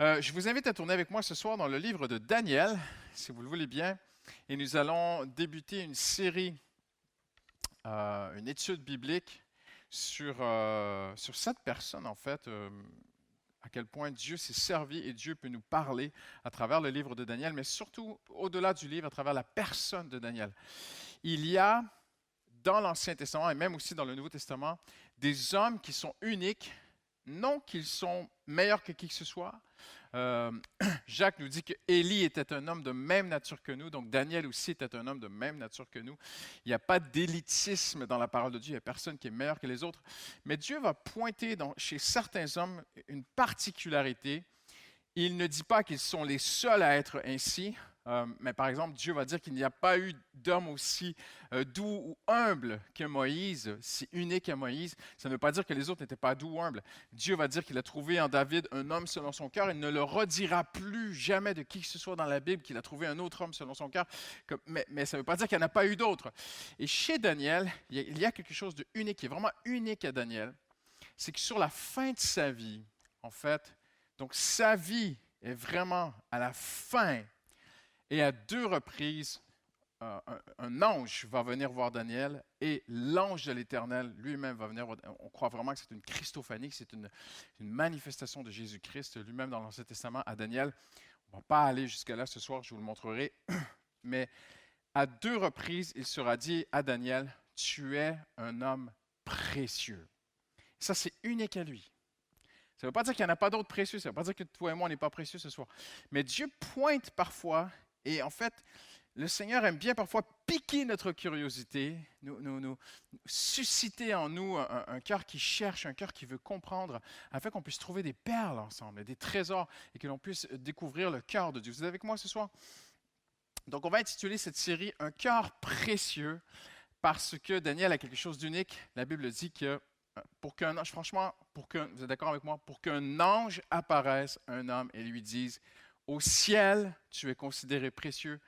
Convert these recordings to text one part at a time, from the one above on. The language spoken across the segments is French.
Euh, je vous invite à tourner avec moi ce soir dans le livre de Daniel, si vous le voulez bien, et nous allons débuter une série, euh, une étude biblique sur, euh, sur cette personne, en fait, à quel point Dieu s'est servi et Dieu peut nous parler à travers le livre de Daniel, mais surtout au-delà du livre, à travers la personne de Daniel. Il y a dans l'Ancien Testament et même aussi dans le Nouveau Testament des hommes qui sont uniques, non qu'ils sont meilleurs que qui que ce soit, euh, Jacques nous dit que Élie était un homme de même nature que nous, donc Daniel aussi était un homme de même nature que nous. Il n'y a pas d'élitisme dans la parole de Dieu, il n'y a personne qui est meilleur que les autres. Mais Dieu va pointer chez certains hommes une particularité. Il ne dit pas qu'ils sont les seuls à être ainsi, euh, mais par exemple, Dieu va dire qu'il n'y a pas eu d'homme aussi euh, doux ou humble que Moïse, si unique à Moïse. Ça ne veut pas dire que les autres n'étaient pas doux ou humbles. Dieu va dire qu'il a trouvé en David un homme selon son cœur. Il ne le redira plus jamais de qui que ce soit dans la Bible qu'il a trouvé un autre homme selon son cœur. Mais, ça ne veut pas dire qu'il n'y en a pas eu d'autres. Et chez Daniel, il y a quelque chose de unique, qui est vraiment unique à Daniel. C'est que sur la fin de sa vie, en fait, donc sa vie est vraiment à la fin et à deux reprises, un, ange va venir voir Daniel et l'ange de l'Éternel lui-même va venir. On croit vraiment que c'est une Christophanie, c'est une, manifestation de Jésus-Christ lui-même dans l'Ancien Testament à Daniel. On ne va pas aller jusqu'à là ce soir, je vous le montrerai. Mais à deux reprises, il sera dit à Daniel, tu es un homme précieux. Ça, c'est unique à lui. Ça ne veut pas dire qu'il n'y en a pas d'autres précieux, ça ne veut pas dire que toi et moi, on n'est pas précieux ce soir. Mais Dieu pointe parfois et en fait, le Seigneur aime bien parfois piquer notre curiosité, nous, susciter en nous un, cœur qui cherche, un cœur qui veut comprendre, afin qu'on puisse trouver des perles ensemble, des trésors, et que l'on puisse découvrir le cœur de Dieu. Vous êtes avec moi ce soir? Donc, on va intituler cette série Un cœur précieux, parce que Daniel a quelque chose d'unique. La Bible dit que pour qu'un ange, franchement, pour que, vous êtes d'accord avec moi, pour qu'un ange apparaisse un homme et lui dise au ciel, tu es considéré précieux.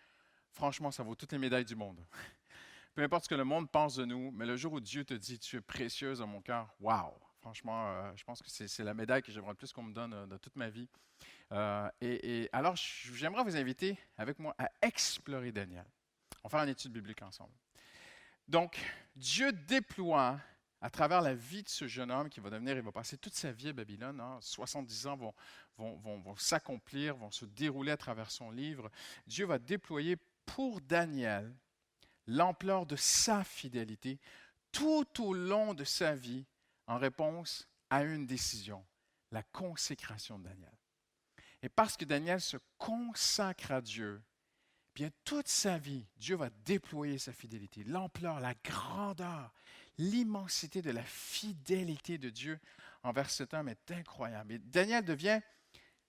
Franchement, ça vaut toutes les médailles du monde. Peu importe ce que le monde pense de nous, mais le jour où Dieu te dit tu es précieuse dans mon cœur, waouh! Franchement, euh, je pense que c'est la médaille que j'aimerais le plus qu'on me donne euh, dans toute ma vie. Euh, et, alors, j'aimerais vous inviter avec moi à explorer Daniel. On va faire une étude biblique ensemble. Donc, Dieu déploie à travers la vie de ce jeune homme qui va devenir, il va passer toute sa vie à Babylone, 70 hein, ans vont, vont, s'accomplir, vont se dérouler à travers son livre, Dieu va déployer pour Daniel l'ampleur de sa fidélité tout au long de sa vie en réponse à une décision, la consécration de Daniel. Et parce que Daniel se consacre à Dieu, bien toute sa vie, Dieu va déployer sa fidélité, l'ampleur, la grandeur, l'immensité de la fidélité de Dieu envers cet homme est incroyable. Et Daniel devient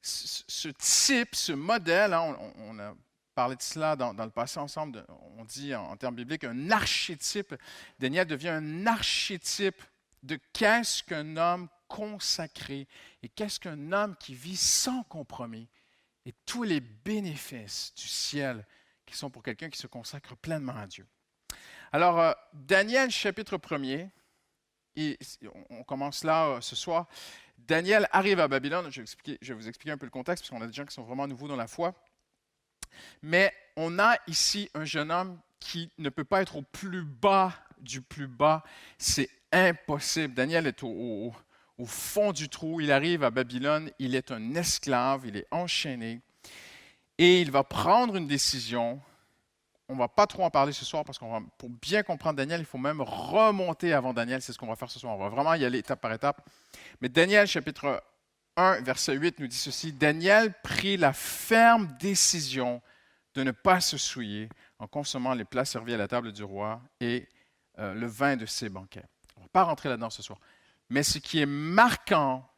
ce type, ce modèle, hein, on, a parlé de cela dans, le passé ensemble, on dit en, termes bibliques un archétype. Daniel devient un archétype de qu'est-ce qu'un homme consacré et qu'est-ce qu'un homme qui vit sans compromis et tous les bénéfices du ciel qui sont pour quelqu'un qui se consacre pleinement à Dieu. Alors, euh, Daniel chapitre 1er, on commence là euh, ce soir. Daniel arrive à Babylone. Je vais, vous expliquer un peu le contexte, parce qu'on a des gens qui sont vraiment nouveaux dans la foi. Mais on a ici un jeune homme qui ne peut pas être au plus bas du plus bas. C'est impossible. Daniel est au, fond du trou. Il arrive à Babylone. Il est un esclave. Il est enchaîné. Et il va prendre une décision on ne va pas trop en parler ce soir parce qu'on va, pour bien comprendre Daniel, il faut même remonter avant Daniel. C'est ce qu'on va faire ce soir. On va vraiment y aller étape par étape. Mais Daniel, chapitre 1, verset 8, nous dit ceci Daniel prit la ferme décision de ne pas se souiller en consommant les plats servis à la table du roi et euh, le vin de ses banquets. On ne va pas rentrer là-dedans ce soir. Mais ce qui est marquant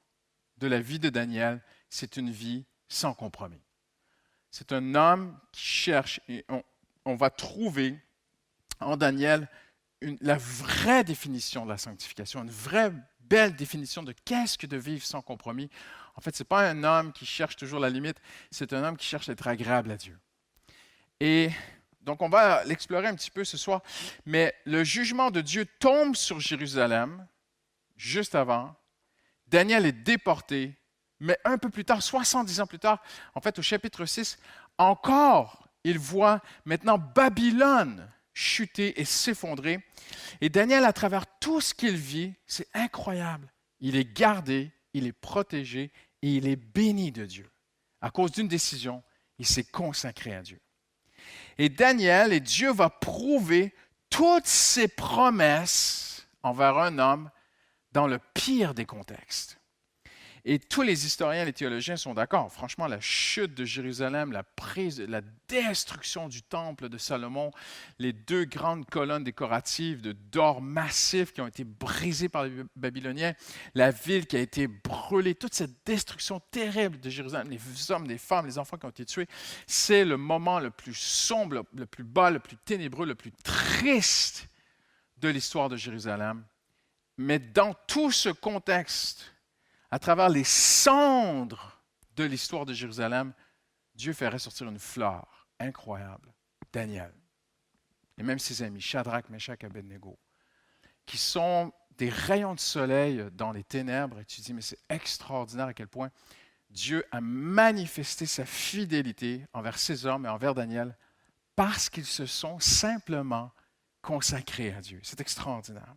de la vie de Daniel, c'est une vie sans compromis. C'est un homme qui cherche, et on, on va trouver en Daniel la vraie définition de la sanctification, une vraie belle définition de qu'est-ce que de vivre sans compromis. En fait, ce n'est pas un homme qui cherche toujours la limite, c'est un homme qui cherche à être agréable à Dieu. Et donc, on va l'explorer un petit peu ce soir, mais le jugement de Dieu tombe sur Jérusalem juste avant. Daniel est déporté, Mais un peu plus tard, 70 ans plus tard, en fait au chapitre 6, encore, il voit maintenant Babylone chuter et s'effondrer. Et Daniel, à travers tout ce qu'il vit, c'est incroyable. Il est gardé, il est protégé et il est béni de Dieu. À cause d'une décision, il s'est consacré à Dieu. Et Daniel, et Dieu va prouver toutes ses promesses envers un homme dans le pire des contextes. Et tous les historiens, les théologiens sont d'accord. Franchement, la chute de Jérusalem, la prise, la destruction du temple de Salomon, les deux grandes colonnes décoratives de d'or massif qui ont été brisées par les Babyloniens, la ville qui a été brûlée, toute cette destruction terrible de Jérusalem, les hommes, les femmes, les enfants qui ont été tués, c'est le moment le plus sombre, le plus bas, le plus ténébreux, le plus triste de l'histoire de Jérusalem. Mais dans tout ce contexte, à travers les cendres de l'histoire de Jérusalem, Dieu fait ressortir une fleur incroyable, Daniel. Et même ses amis, Shadrach, Meshach, Abednego, qui sont des rayons de soleil dans les ténèbres. Et tu dis, mais c'est extraordinaire à quel point Dieu a manifesté sa fidélité envers ces hommes et envers Daniel parce qu'ils se sont simplement consacrés à Dieu. C'est extraordinaire.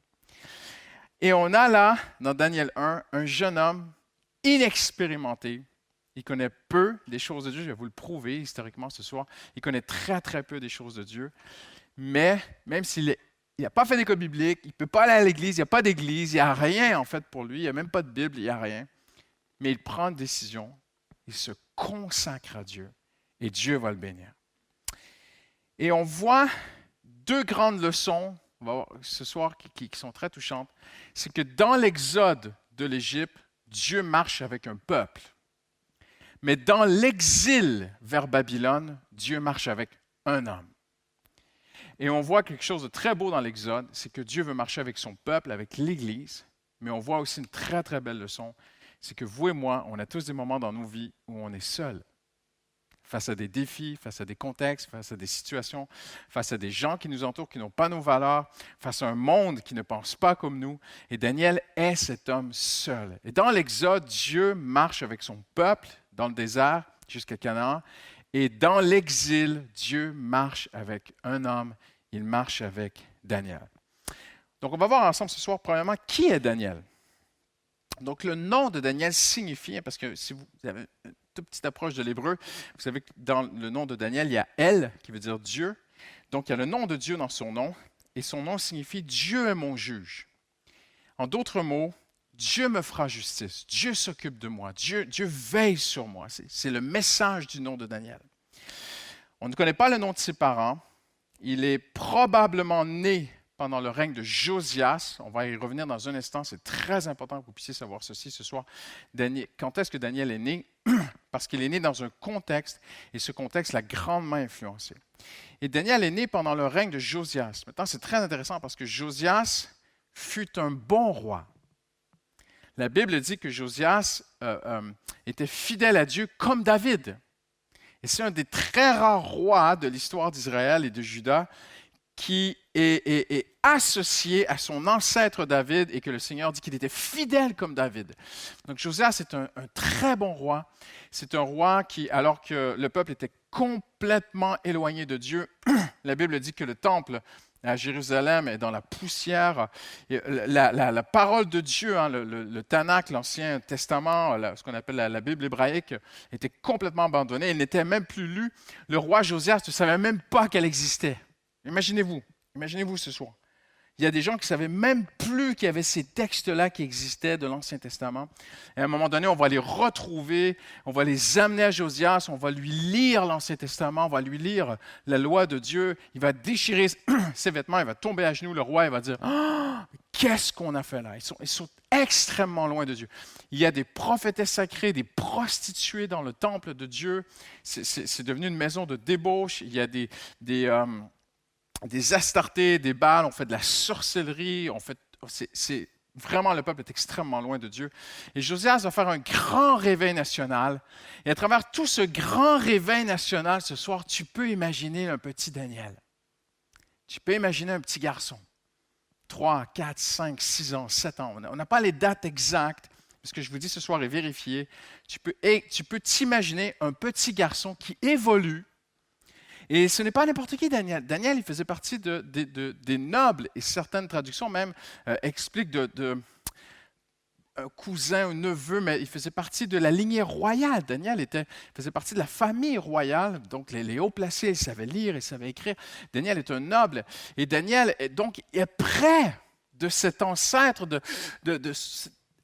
Et on a là, dans Daniel 1, un jeune homme inexpérimenté. Il connaît peu des choses de Dieu. Je vais vous le prouver historiquement ce soir. Il connaît très, très peu des choses de Dieu. Mais même s'il n'a pas fait d'école biblique, il ne peut pas aller à l'église, il n'y a pas d'église, il n'y a rien en fait pour lui, il n'y a même pas de Bible, il n'y a rien. Mais il prend une décision, il se consacre à Dieu et Dieu va le bénir. Et on voit deux grandes leçons on va voir ce soir qui, sont très touchantes, c'est que dans l'exode de l'Égypte, Dieu marche avec un peuple. Mais dans l'exil vers Babylone, Dieu marche avec un homme. Et on voit quelque chose de très beau dans l'Exode, c'est que Dieu veut marcher avec son peuple, avec l'Église, mais on voit aussi une très très belle leçon, c'est que vous et moi, on a tous des moments dans nos vies où on est seul face à des défis, face à des contextes, face à des situations, face à des gens qui nous entourent, qui n'ont pas nos valeurs, face à un monde qui ne pense pas comme nous. Et Daniel est cet homme seul. Et dans l'Exode, Dieu marche avec son peuple dans le désert jusqu'à Canaan. Et dans l'exil, Dieu marche avec un homme. Il marche avec Daniel. Donc, on va voir ensemble ce soir, premièrement, qui est Daniel? Donc, le nom de Daniel signifie, parce que si vous avez petite approche de l'hébreu. Vous savez que dans le nom de Daniel, il y a El, qui veut dire Dieu. Donc, il y a le nom de Dieu dans son nom, et son nom signifie Dieu est mon juge. En d'autres mots, Dieu me fera justice, Dieu s'occupe de moi, Dieu, Dieu veille sur moi. C'est le message du nom de Daniel. On ne connaît pas le nom de ses parents. Il est probablement né pendant le règne de Josias. On va y revenir dans un instant. C'est très important que vous puissiez savoir ceci ce soir. quand est-ce que Daniel est né? Parce qu'il est né dans un contexte, et ce contexte l'a grandement influencé. Et Daniel est né pendant le règne de Josias. Maintenant, c'est très intéressant parce que Josias fut un bon roi. La Bible dit que Josias euh, euh, était fidèle à Dieu comme David. Et c'est un des très rares rois de l'histoire d'Israël et de Juda qui est, associé à son ancêtre David et que le Seigneur dit qu'il était fidèle comme David. Donc Josias est un, très bon roi. C'est un roi qui, alors que le peuple était complètement éloigné de Dieu, la Bible dit que le temple à Jérusalem est dans la poussière. La, parole de Dieu, hein, le, Tanakh, l'Ancien Testament, ce qu'on appelle la, Bible hébraïque, était complètement abandonnée. Elle n'était même plus lue. Le roi Josias ne savait même pas qu'elle existait. Imaginez-vous, imaginez-vous ce soir. Il y a des gens qui ne savaient même plus qu'il y avait ces textes-là qui existaient de l'Ancien Testament. Et à un moment donné, on va les retrouver, on va les amener à Josias, on va lui lire l'Ancien Testament, on va lui lire la loi de Dieu. Il va déchirer ses vêtements, il va tomber à genoux, le roi, il va dire ah, Qu'est-ce qu'on a fait là? Ils sont, extrêmement loin de Dieu. Il y a des prophétesses sacrées, des prostituées dans le temple de Dieu. C'est devenu une maison de débauche. Il y a des. des euh, des astartés, des balles, on fait de la sorcellerie, on fait, c'est, vraiment le peuple est extrêmement loin de Dieu. Et Josias va faire un grand réveil national. Et à travers tout ce grand réveil national ce soir, tu peux imaginer un petit Daniel. Tu peux imaginer un petit garçon. 3, 4, 5, 6 ans, 7 ans. On n'a pas les dates exactes, ce que je vous dis ce soir est vérifié, tu peux, tu peux t'imaginer un petit garçon qui évolue. Et ce n'est pas n'importe qui, Daniel. Daniel, il faisait partie de, des nobles, et certaines traductions même euh, expliquent de, un cousin, un neveu, mais il faisait partie de la lignée royale. Daniel était, faisait partie de la famille royale, donc les, hauts placés, il savait lire, il savait écrire. Daniel est un noble. Et Daniel est donc est près de cet ancêtre, de, de,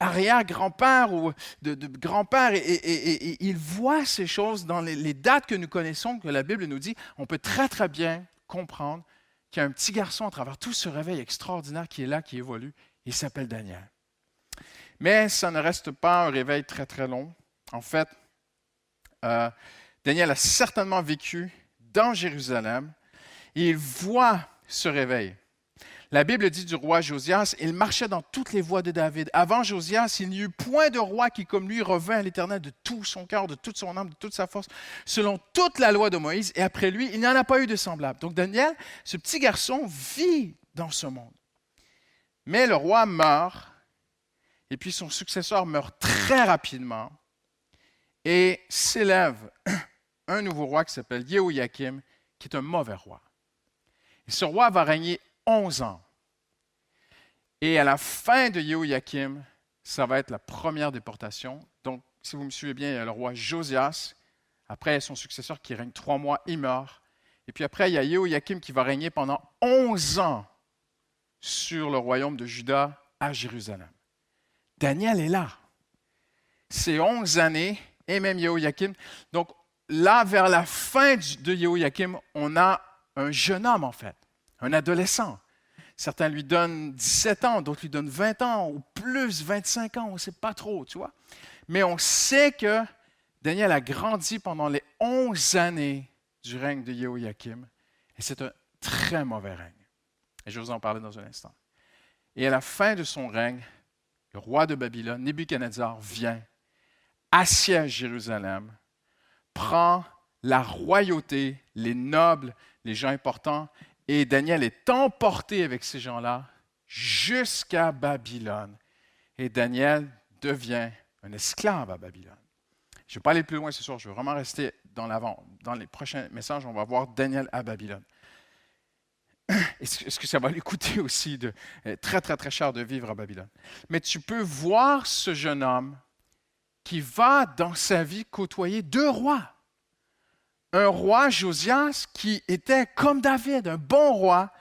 arrière-grand-père ou grand-père, et, il voit ces choses dans les, les, dates que nous connaissons, que la Bible nous dit, on peut très très bien comprendre qu'il y a un petit garçon à travers tout ce réveil extraordinaire qui est là, qui évolue, il s'appelle Daniel. Mais ça ne reste pas un réveil très très long. En fait, euh, Daniel a certainement vécu dans Jérusalem et il voit ce réveil. La Bible dit du roi Josias, il marchait dans toutes les voies de David. Avant Josias, il n'y eut point de roi qui, comme lui, revint à l'Éternel de tout son cœur, de toute son âme, de toute sa force, selon toute la loi de Moïse. Et après lui, il n'y en a pas eu de semblable. Donc Daniel, ce petit garçon, vit dans ce monde. Mais le roi meurt et puis son successeur meurt très rapidement. Et s'élève un nouveau roi qui s'appelle Yehoiakim, qui est un mauvais roi. Et ce roi va régner 11 ans. Et à la fin de Yehoiakim, ça va être la première déportation. Donc, si vous me suivez bien, il y a le roi Josias. Après, il y a son successeur qui règne trois mois, il meurt. Et puis après, il y a Yehoiakim qui va régner pendant 11 ans sur le royaume de Juda à Jérusalem. Daniel est là. C'est 11 années, et même Yehoiakim. Donc là, vers la fin de Yehoiakim, on a un jeune homme, en fait, un adolescent. Certains lui donnent 17 ans, d'autres lui donnent 20 ans, ou plus 25 ans, on ne sait pas trop, tu vois. Mais on sait que Daniel a grandi pendant les 11 années du règne de Yehoiakim, et c'est un très mauvais règne. Et je vais vous en parler dans un instant. Et à la fin de son règne, le roi de Babylone, Nebuchadnezzar, vient, assiège Jérusalem, prend la royauté, les nobles, les gens importants, et Daniel est emporté avec ces gens-là jusqu'à Babylone. Et Daniel devient un esclave à Babylone. Je ne vais pas aller plus loin ce soir, je vais vraiment rester dans l'avant. Dans les prochains messages, on va voir Daniel à Babylone. Est-ce que ça va lui coûter aussi de, euh, très, très, très cher de vivre à Babylone? Mais tu peux voir ce jeune homme qui va dans sa vie côtoyer deux rois. Un roi, Josias, qui était comme David, un bon roi,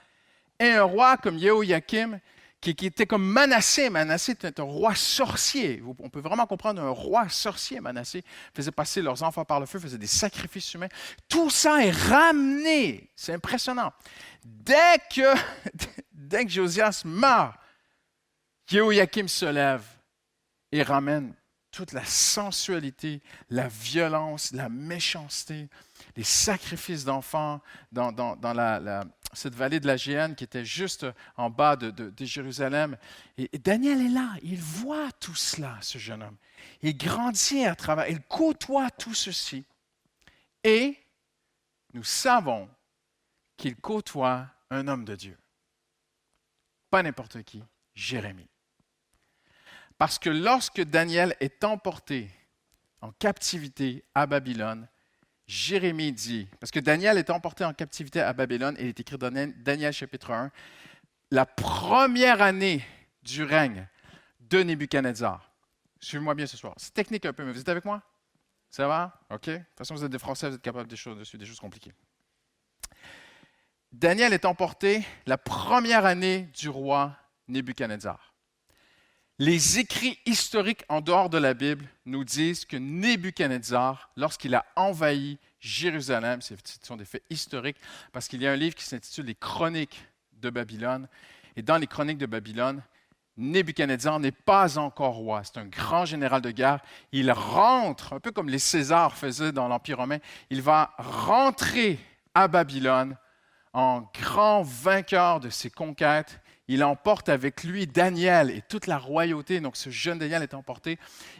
et un roi comme Yehoiakim, qui, était comme Manassé. Manassé était un roi sorcier. On peut vraiment comprendre un roi sorcier. Manassé faisait passer leurs enfants par le feu, faisait des sacrifices humains. Tout ça est ramené. C'est impressionnant. Dès que, dès que Josias meurt, Yehoiakim se lève et ramène toute la sensualité, la violence, la méchanceté, les sacrifices d'enfants dans, cette vallée de la Géhenne qui était juste en bas de, Jérusalem. Et, Daniel est là, il voit tout cela, ce jeune homme. Il grandit à travers, il côtoie tout ceci. Et nous savons qu'il côtoie un homme de Dieu. Pas n'importe qui, Jérémie. Parce que lorsque Daniel est emporté en captivité à Babylone, Jérémie dit, parce que Daniel est emporté en captivité à Babylone, il est écrit dans Daniel chapitre 1, la première année du règne de Nebuchadnezzar. Suivez-moi bien ce soir. C'est technique un peu, mais vous êtes avec moi? Ça va? OK? De toute façon, vous êtes des Français, vous êtes capables des choses des choses compliquées. Daniel est emporté la première année du roi Nebuchadnezzar. Les écrits historiques en dehors de la Bible nous disent que Nebuchadnezzar, lorsqu'il a envahi Jérusalem, ce sont des faits historiques, parce qu'il y a un livre qui s'intitule Les Chroniques de Babylone. Et dans les Chroniques de Babylone, Nebuchadnezzar n'est pas encore roi. C'est un grand général de guerre. Il rentre, un peu comme les Césars faisaient dans l'Empire romain, il va rentrer à Babylone en grand vainqueur de ses conquêtes il emporte avec lui Daniel et toute la royauté. Donc ce jeune Daniel est emporté.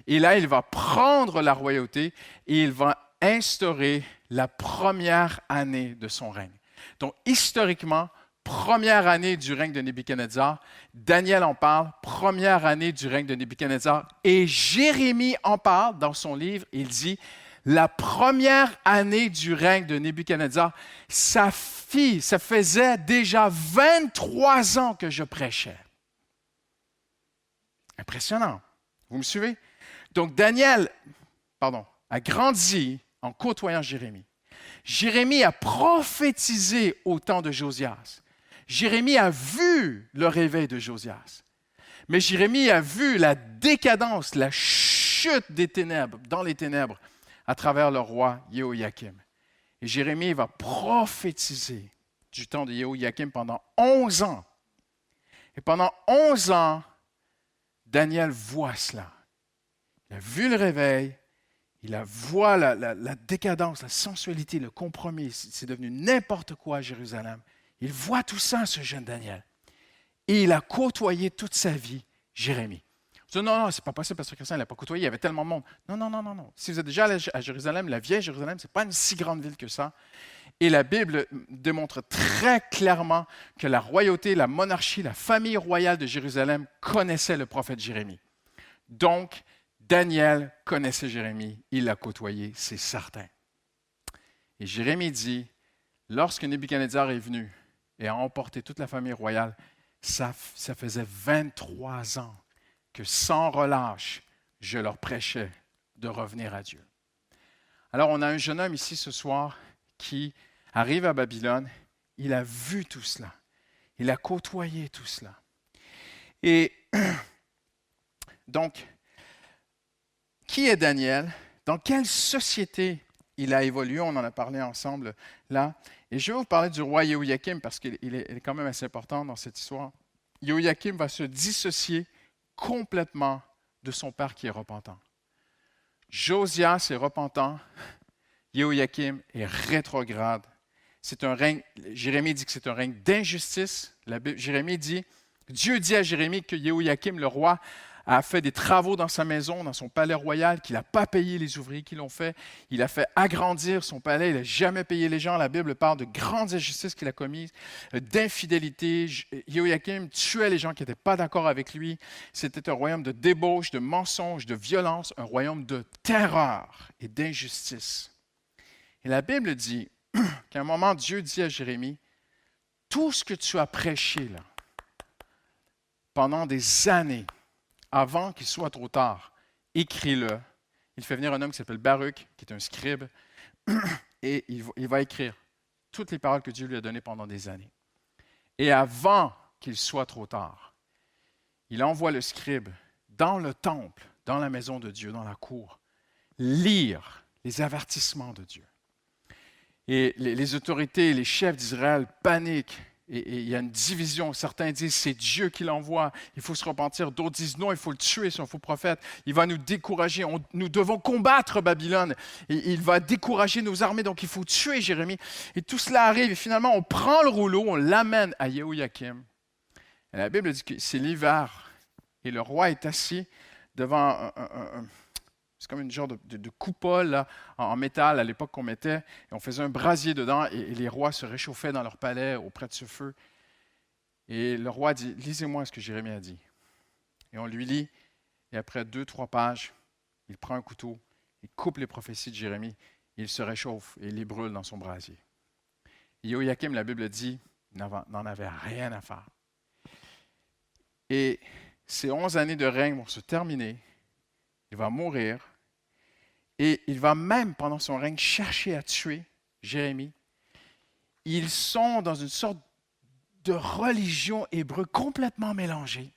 Et là, il va prendre la royauté et il va instaurer la première année de son règne. Donc historiquement, première année du règne de Nebuchadnezzar. Daniel en parle, première année du règne de Nebuchadnezzar. Et Jérémie en parle dans son livre. Il dit, la première année du règne de Nebuchadnezzar, sa fille, ça faisait déjà 23 ans que je prêchais. Impressionnant. Vous me suivez? Donc Daniel, pardon, a grandi en côtoyant Jérémie. Jérémie a prophétisé au temps de Josias. Jérémie a vu le réveil de Josias. Mais Jérémie a vu la décadence, la chute des ténèbres, dans les ténèbres, à travers le roi Yehoiakim. Et Jérémie va prophétiser du temps de Yehoiakim pendant 11 ans. Et pendant 11 ans, Daniel voit cela. Il a vu le réveil, il a voit la, la, décadence, la sensualité, le compromis. C'est devenu n'importe quoi à Jérusalem. Il voit tout ça, ce jeune Daniel. Et il a côtoyé toute sa vie Jérémie. Vous dites, non, non, c'est pas possible parce que Christian n'a pas côtoyé, il y avait tellement de monde. Non, non, non, non, non. Si vous êtes déjà allé à Jérusalem, la vieille Jérusalem, ce n'est pas une si grande ville que ça. Et la Bible démontre très clairement que la royauté, la monarchie, la famille royale de Jérusalem connaissait le prophète Jérémie. Donc, Daniel connaissait Jérémie, il l'a côtoyé, c'est certain. Et Jérémie dit, lorsque Nebuchadnezzar est venu et a emporté toute la famille royale, ça, ça faisait 23 ans que sans relâche, je leur prêchais de revenir à Dieu. Alors on a un jeune homme ici ce soir qui arrive à Babylone, il a vu tout cela, il a côtoyé tout cela. Et donc, qui est Daniel? Dans quelle société il a évolué? On en a parlé ensemble là. Et je vais vous parler du roi Yehoiakim parce qu'il est, quand même assez important dans cette histoire. Yehoiakim va se dissocier complètement de son père qui est repentant. Josias est repentant, Yehoiakim est rétrograde. C'est un règne, Jérémie dit que c'est un règne d'injustice. Jérémie dit, Dieu dit à Jérémie que Yehoiakim, le roi, a fait des travaux dans sa maison, dans son palais royal, qu'il n'a pas payé les ouvriers qui l'ont fait. Il a fait agrandir son palais, il n'a jamais payé les gens. La Bible parle de grandes injustices qu'il a commises, euh, d'infidélité. Joachim tuait les gens qui n'étaient pas d'accord avec lui. C'était un royaume de débauche, de mensonge, de violence, un royaume de terreur et d'injustice. Et la Bible dit qu'à un moment, Dieu dit à Jérémie, tout ce que tu as prêché là, pendant des années, avant qu'il soit trop tard. Écris-le. Il fait venir un homme qui s'appelle Baruch, qui est un scribe, et il va, écrire toutes les paroles que Dieu lui a données pendant des années. Et avant qu'il soit trop tard, il envoie le scribe dans le temple, dans la maison de Dieu, dans la cour, lire les avertissements de Dieu. Et les, autorités, les chefs d'Israël paniquent et, il y a une division. Certains disent c'est Dieu qui l'envoie, il faut se repentir. D'autres disent non, il faut le tuer, c'est un faux prophète. Il va nous décourager. nous devons combattre Babylone. Il va décourager nos armées, donc il faut tuer Jérémie. Et tout cela arrive. Et finalement, on prend le rouleau, on l'amène à Yehoiakim. La Bible dit que c'est l'hiver. Et le roi est assis devant un c'est comme une genre de, coupole en, métal à l'époque qu'on mettait. Et on faisait un brasier dedans et, les rois se réchauffaient dans leur palais auprès de ce feu. Et le roi dit Lisez-moi ce que Jérémie a dit. Et on lui lit. Et après deux, trois pages, il prend un couteau, il coupe les prophéties de Jérémie, il se réchauffe et il les brûle dans son brasier. Et la Bible dit, n'en avait rien à faire. Et ces onze années de règne vont se terminer. Il va mourir. Et il va même, pendant son règne, chercher à tuer Jérémie. Ils sont dans une sorte de religion hébreu complètement mélangée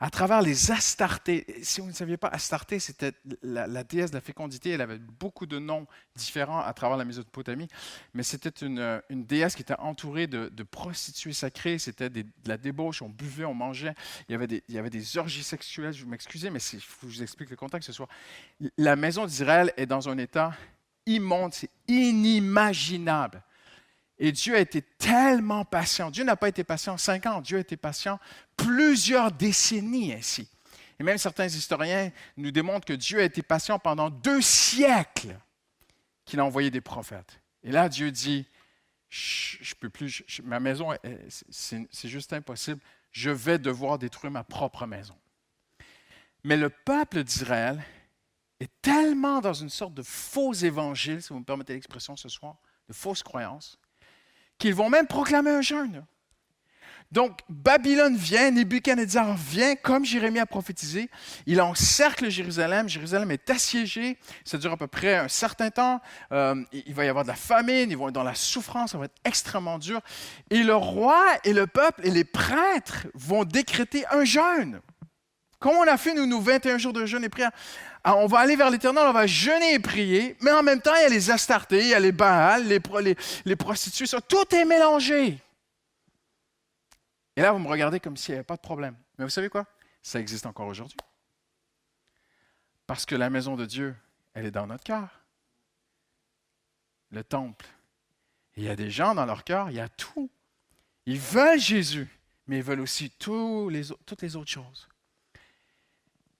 à travers les Astartés. Si vous ne saviez pas, Astarté, c'était la, déesse de la fécondité. Elle avait beaucoup de noms différents à travers la Mésopotamie, mais c'était une, déesse qui était entourée de, prostituées sacrées. C'était de la débauche, on buvait, on mangeait. Il y avait des, orgies sexuelles. Je m'excuse, mais je vous explique le contexte ce soir. La maison d'Israël est dans un état immonde, c'est inimaginable. Et Dieu a été tellement patient. Dieu n'a pas été patient cinq ans, Dieu a été patient plusieurs décennies ainsi. Et même certains historiens nous démontrent que Dieu a été patient pendant deux siècles qu'il a envoyé des prophètes. Et là, Dieu dit, je, peux plus, ma maison, c'est juste impossible. Je vais devoir détruire ma propre maison. Mais le peuple d'Israël est tellement dans une sorte de faux évangile, si vous me permettez l'expression ce soir, de fausses croyances, qu'ils vont même proclamer un jeûne. Donc, Babylone vient, Nebuchadnezzar vient, comme Jérémie a prophétisé. Il encercle Jérusalem. Jérusalem est assiégée. Ça dure à peu près un certain temps. Euh, il va y avoir de la famine. Ils vont être dans la souffrance. Ça va être extrêmement dur. Et le roi et le peuple et les prêtres vont décréter un jeûne. Comme on a fait, nous, nos 21 jours de jeûne et prière. on va aller vers l'Éternel, on va jeûner et prier, mais en même temps, il y a les Astartés, il y a les Baals, les, prostituées, tout est mélangé. Et là, vous me regardez comme s'il n'y avait pas de problème. Mais vous savez quoi? Ça existe encore aujourd'hui. Parce que la maison de Dieu, elle est dans notre cœur. Le temple. il y a des gens dans leur cœur, il y a tout. Ils veulent Jésus, mais ils veulent aussi toutes les autres choses.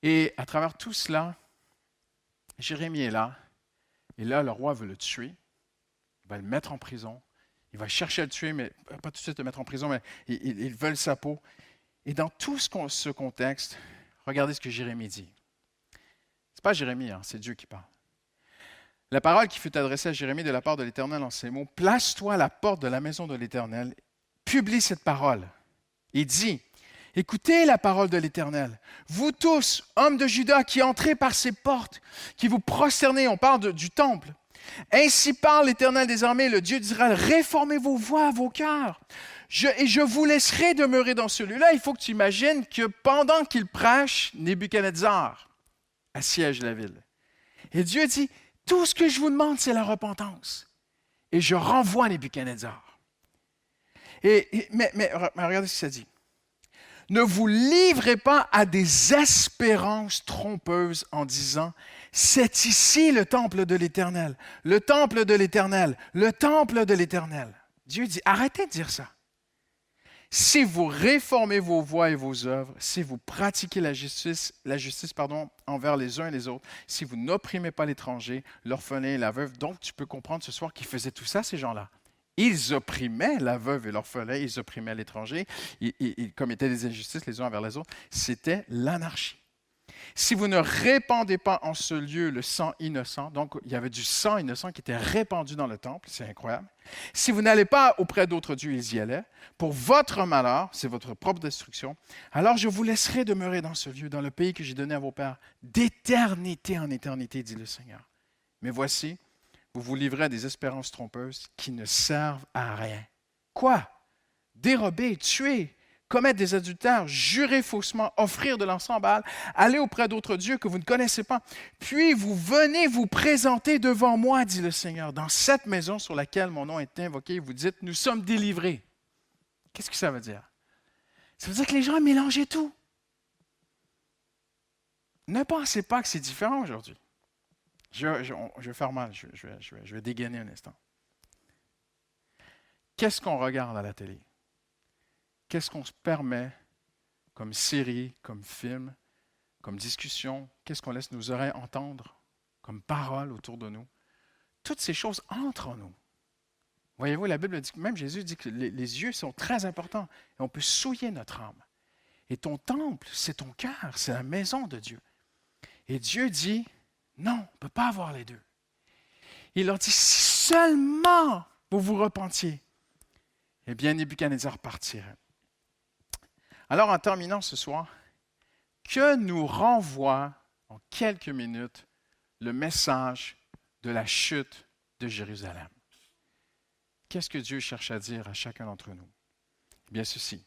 Et à travers tout cela, Jérémie est là. Et là, le roi veut le tuer. Il va le mettre en prison. Il va chercher à le tuer, mais pas tout de suite le mettre en prison, mais ils, veulent sa peau. Et dans tout ce, contexte, regardez ce que Jérémie dit. Ce n'est pas Jérémie, hein, c'est Dieu qui parle. La parole qui fut adressée à Jérémie de la part de l'Éternel en ces mots, Place-toi à la porte de la maison de l'Éternel, publie cette parole et dis, Écoutez la parole de l'Éternel. Vous tous, hommes de Juda, qui entrez par ces portes, qui vous prosternez, on parle du temple, ainsi parle l'Éternel des armées, le Dieu d'Israël, réformez vos voix, vos cœurs. et je vous laisserai demeurer dans celui-là. Il faut que tu imagines que pendant qu'il prêche, Nebuchadnezzar assiège la ville. Et Dieu dit, tout ce que je vous demande, c'est la repentance. Et je renvoie Nebuchadnezzar. Et, mais, mais regardez ce que ça dit. Ne vous livrez pas à des espérances trompeuses en disant, c'est ici le temple de l'Éternel, le temple de l'Éternel, le temple de l'Éternel. Dieu dit, arrêtez de dire ça. Si vous réformez vos voies et vos œuvres, si vous pratiquez la justice, envers les uns et les autres, si vous n'opprimez pas l'étranger, l'orphelin et la veuve, donc tu peux comprendre ce soir qu'ils faisaient tout ça, ces gens-là. Ils opprimaient la veuve et l'orphelin, ils opprimaient l'étranger, ils, commettaient des injustices les uns envers les autres. C'était l'anarchie. Si vous ne répandez pas en ce lieu le sang innocent, donc il y avait du sang innocent qui était répandu dans le temple, c'est incroyable. Si vous n'allez pas auprès d'autres dieux, ils y allaient. Pour votre malheur, c'est votre propre destruction, alors je vous laisserai demeurer dans ce lieu, dans le pays que j'ai donné à vos pères, d'éternité en éternité, dit le Seigneur. Mais voici, vous vous livrez à des espérances trompeuses qui ne servent à rien. Quoi? Dérober, tuer, commettre des adultères, jurer faussement, offrir de l'encens à aller auprès d'autres dieux que vous ne connaissez pas. Puis vous venez vous présenter devant moi, dit le Seigneur, dans cette maison sur laquelle mon nom est invoqué. Vous dites, nous sommes délivrés. Qu'est-ce que ça veut dire? Ça veut dire que les gens mélangé tout. Ne pensez pas que c'est différent aujourd'hui. Je, vais faire mal, je, vais dégainer un instant. Qu'est-ce qu'on regarde à la télé? qu'est-ce qu'on se permet comme série, comme film, comme discussion, qu'est-ce qu'on laisse nos oreilles entendre comme parole autour de nous? Toutes ces choses entrent en nous. Voyez-vous, la Bible dit, même Jésus dit que les, les yeux sont très importants et on peut souiller notre âme. Et ton temple, c'est ton cœur, c'est la maison de Dieu. Et Dieu dit, non, on ne peut pas avoir les deux. Il leur dit, si seulement vous vous repentiez, eh bien, Nebuchadnezzar partirait. Alors, en terminant ce soir, que nous renvoie en quelques minutes le message de la chute de Jérusalem? Qu'est-ce que Dieu cherche à dire à chacun d'entre nous? Eh bien, ceci,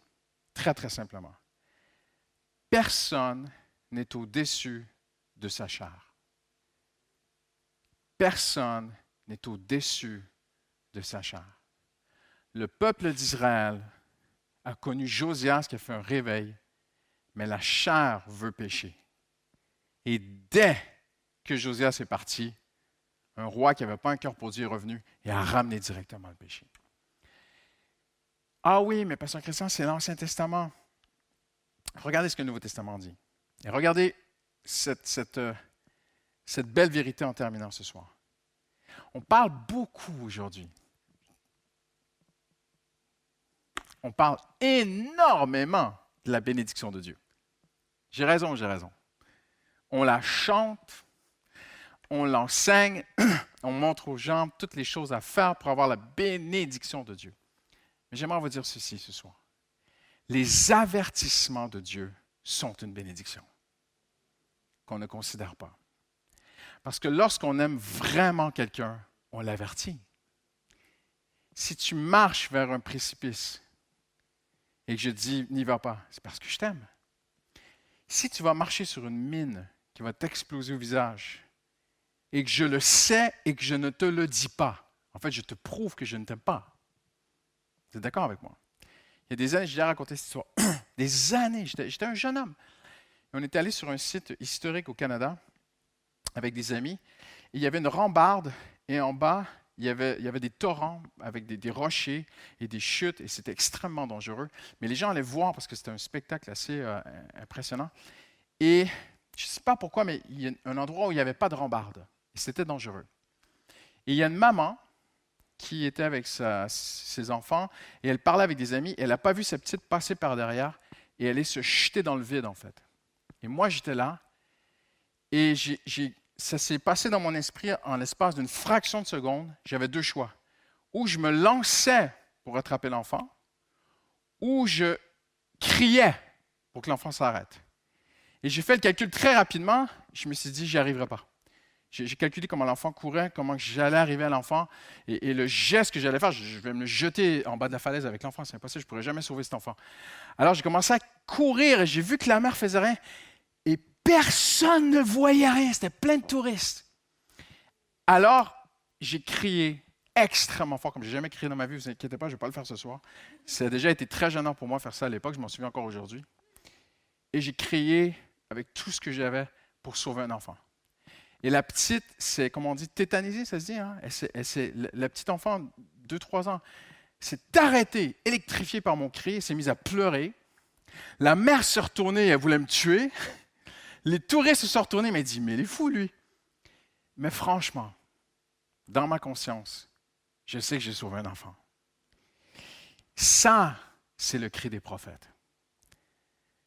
très très simplement. Personne n'est au-dessus de sa chair. Personne n'est au-dessus de sa chair. Le peuple d'Israël a connu Josias qui a fait un réveil, mais la chair veut pécher. Et dès que Josias est parti, un roi qui n'avait pas un cœur pour Dieu est revenu et a ramené directement le péché. Ah oui, mais Pasteur Christian, c'est l'Ancien Testament. Regardez ce que le Nouveau Testament dit. Et regardez cette, euh, cette belle vérité en terminant ce soir. On parle beaucoup aujourd'hui on parle énormément de la bénédiction de Dieu. J'ai raison, j'ai raison? On la chante, on l'enseigne, on montre aux gens toutes les choses à faire pour avoir la bénédiction de Dieu. Mais j'aimerais vous dire ceci ce soir. Les avertissements de Dieu sont une bénédiction qu'on ne considère pas. Parce que lorsqu'on aime vraiment quelqu'un, on l'avertit. Si tu marches vers un précipice et que je dis n'y va pas, c'est parce que je t'aime. Si tu vas marcher sur une mine qui va t'exploser au visage et que je le sais et que je ne te le dis pas, en fait, je te prouve que je ne t'aime pas. Vous êtes d'accord avec moi? Il y a des années, déjà raconté cette histoire. des années, j'étais un jeune homme. on était allé sur un site historique au Canada avec des amis. il y avait une rambarde et en bas, il y avait, il y avait des torrents avec des, rochers et des chutes et c'était extrêmement dangereux. Mais les gens allaient voir parce que c'était un spectacle assez euh, impressionnant. Et je ne sais pas pourquoi, mais il y a un endroit où il n'y avait pas de rambarde. Et c'était dangereux. Et il y a une maman qui était avec ses enfants et elle parlait avec des amis. elle n'a pas vu sa petite passer par derrière et elle est se jeter dans le vide, en fait. Et moi, j'étais là et ça s'est passé dans mon esprit en l'espace d'une fraction de seconde. J'avais deux choix. Ou je me lançais pour attraper l'enfant, ou je criais pour que l'enfant s'arrête. Et j'ai fait le calcul très rapidement. Je me suis dit, j'y arriverai pas. J'ai calculé comment l'enfant courait, comment j'allais arriver à l'enfant, et, le geste que j'allais faire, je, vais me jeter en bas de la falaise avec l'enfant, c'est impossible, je ne pourrais jamais sauver cet enfant. Alors j'ai commencé à courir et j'ai vu que la mère faisait rien, personne ne voyait rien, c'était plein de touristes. Alors j'ai crié extrêmement fort, comme je n'ai jamais crié dans ma vie, vous inquiétez pas, je ne vais pas le faire ce soir. Ça a déjà été très gênant pour moi faire ça à l'époque, je m'en souviens encore aujourd'hui. Et j'ai crié avec tout ce que j'avais pour sauver un enfant. Et la petite, c'est, comme on dit, tétanisée, ça se dit. Hein? la petite enfant, 2-3 ans, s'est arrêtée, électrifiée par mon cri, s'est mise à pleurer. La mère s'est retournée, elle voulait me tuer. Les touristes se sont retournés, mais dit, mais il est fou, lui. Mais franchement, dans ma conscience, je sais que j'ai sauvé un enfant. Ça, c'est le cri des prophètes.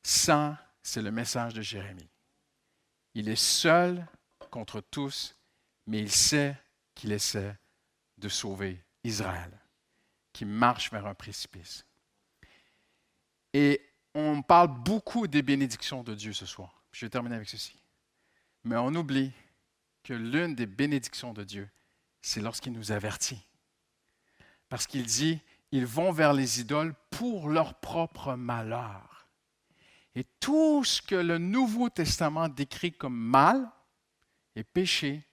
Ça, c'est le message de Jérémie. Il est seul contre tous, mais il sait qu'il essaie de sauver Israël, qui marche vers un précipice. Et on parle beaucoup des bénédictions de Dieu ce soir. Je vais terminer avec ceci. Mais on oublie que l'une des bénédictions de Dieu, c'est lorsqu'il nous avertit. Parce qu'il dit, ils vont vers les idoles pour leur propre malheur. Et tout ce que le Nouveau Testament décrit comme mal, et péché,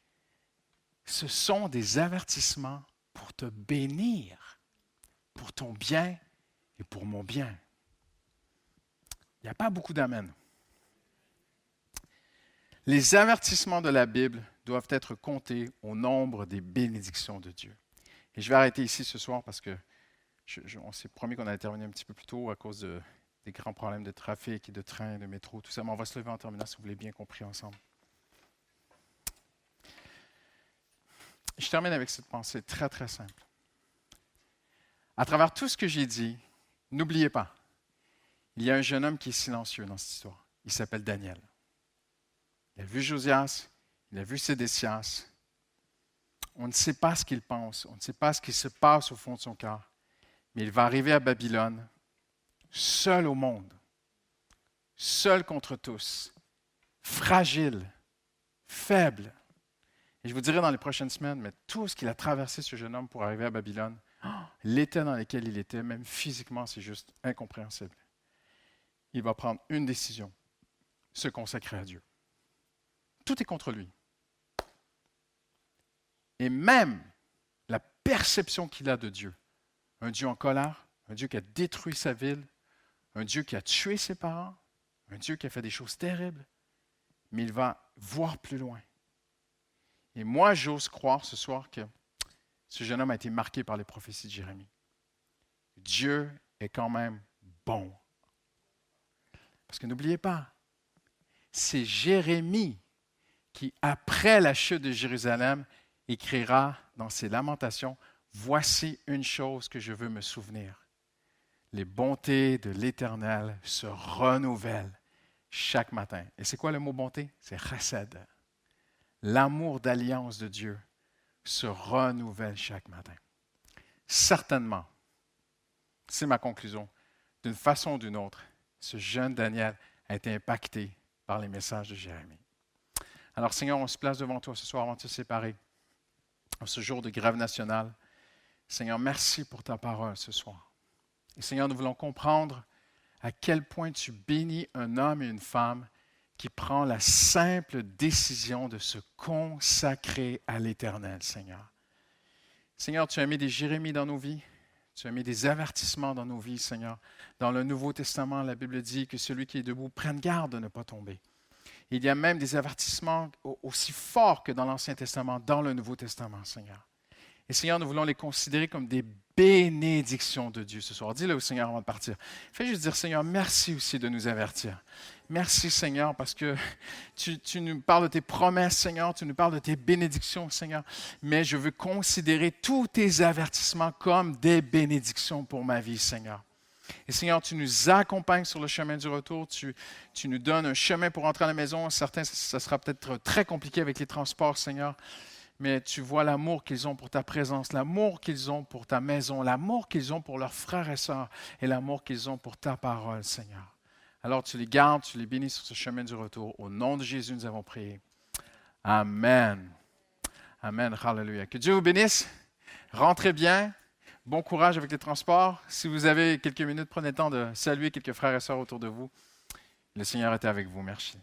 ce sont des avertissements pour te bénir, pour ton bien et pour mon bien. Il n'y a pas beaucoup d'amen. Les avertissements de la Bible doivent être comptés au nombre des bénédictions de Dieu. Et je vais arrêter ici ce soir parce que on s'est promis qu'on allait terminer un petit peu plus tôt à cause des grands problèmes de trafic et de train, de métro, tout ça. Mais on va se lever en terminant si vous voulez bien compris ensemble. Je termine avec cette pensée très, très simple. À travers tout ce que j'ai dit, n'oubliez pas, il y a un jeune homme qui est silencieux dans cette histoire. Il s'appelle Daniel. Il a vu Josias, il a vu Sédécias. On ne sait pas ce qu'il pense, on ne sait pas ce qui se passe au fond de son cœur, mais il va arriver à Babylone, seul au monde, seul contre tous, fragile, faible, et je vous dirai dans les prochaines semaines, mais tout ce qu'il a traversé, ce jeune homme, pour arriver à Babylone, l'état dans lequel il était, même physiquement, c'est juste incompréhensible. Il va prendre une décision, se consacrer à Dieu. Tout est contre lui. Et même la perception qu'il a de Dieu, un Dieu en colère, un Dieu qui a détruit sa ville, un Dieu qui a tué ses parents, un Dieu qui a fait des choses terribles, mais il va voir plus loin. Et moi, j'ose croire ce soir que ce jeune homme a été marqué par les prophéties de Jérémie. Dieu est quand même bon. Parce que n'oubliez pas, c'est Jérémie qui, après la chute de Jérusalem, écrira dans ses lamentations, Voici une chose que je veux me souvenir. les bontés de l'Éternel se renouvellent chaque matin. Et c'est quoi le mot bonté? C'est chesed. L'amour d'alliance de Dieu se renouvelle chaque matin. Certainement, c'est ma conclusion, d'une façon ou d'une autre, ce jeune Daniel a été impacté par les messages de Jérémie. Alors Seigneur, on se place devant toi ce soir avant de se séparer, en ce jour de grève nationale. Seigneur, merci pour ta parole ce soir. Et Seigneur, nous voulons comprendre à quel point tu bénis un homme et une femme qui prend la simple décision de se consacrer à l'Éternel, Seigneur. Seigneur, tu as mis des Jérémies dans nos vies, tu as mis des avertissements dans nos vies, Seigneur. Dans le Nouveau Testament, la Bible dit que celui qui est debout prenne garde de ne pas tomber. Il y a même des avertissements aussi forts que dans l'Ancien Testament, dans le Nouveau Testament, Seigneur. Et Seigneur, nous voulons les considérer comme des bénédictions de Dieu ce soir. Dis-le au Seigneur avant de partir. Fais juste dire, Seigneur, merci aussi de nous avertir. Merci Seigneur parce que tu, tu, nous parles de tes promesses, Seigneur, tu nous parles de tes bénédictions, Seigneur. Mais je veux considérer tous tes avertissements comme des bénédictions pour ma vie, Seigneur. Et Seigneur, tu nous accompagnes sur le chemin du retour. Tu, nous donnes un chemin pour entrer à la maison. Certains, ça sera peut-être très compliqué avec les transports, Seigneur mais tu vois l'amour qu'ils ont pour ta présence, l'amour qu'ils ont pour ta maison, l'amour qu'ils ont pour leurs frères et sœurs et l'amour qu'ils ont pour ta parole, Seigneur. Alors tu les gardes, tu les bénis sur ce chemin du retour. Au nom de Jésus, nous avons prié. Amen. Amen. Hallelujah. Que Dieu vous bénisse. Rentrez bien. Bon courage avec les transports. Si vous avez quelques minutes, prenez le temps de saluer quelques frères et sœurs autour de vous. Le Seigneur était avec vous. Merci.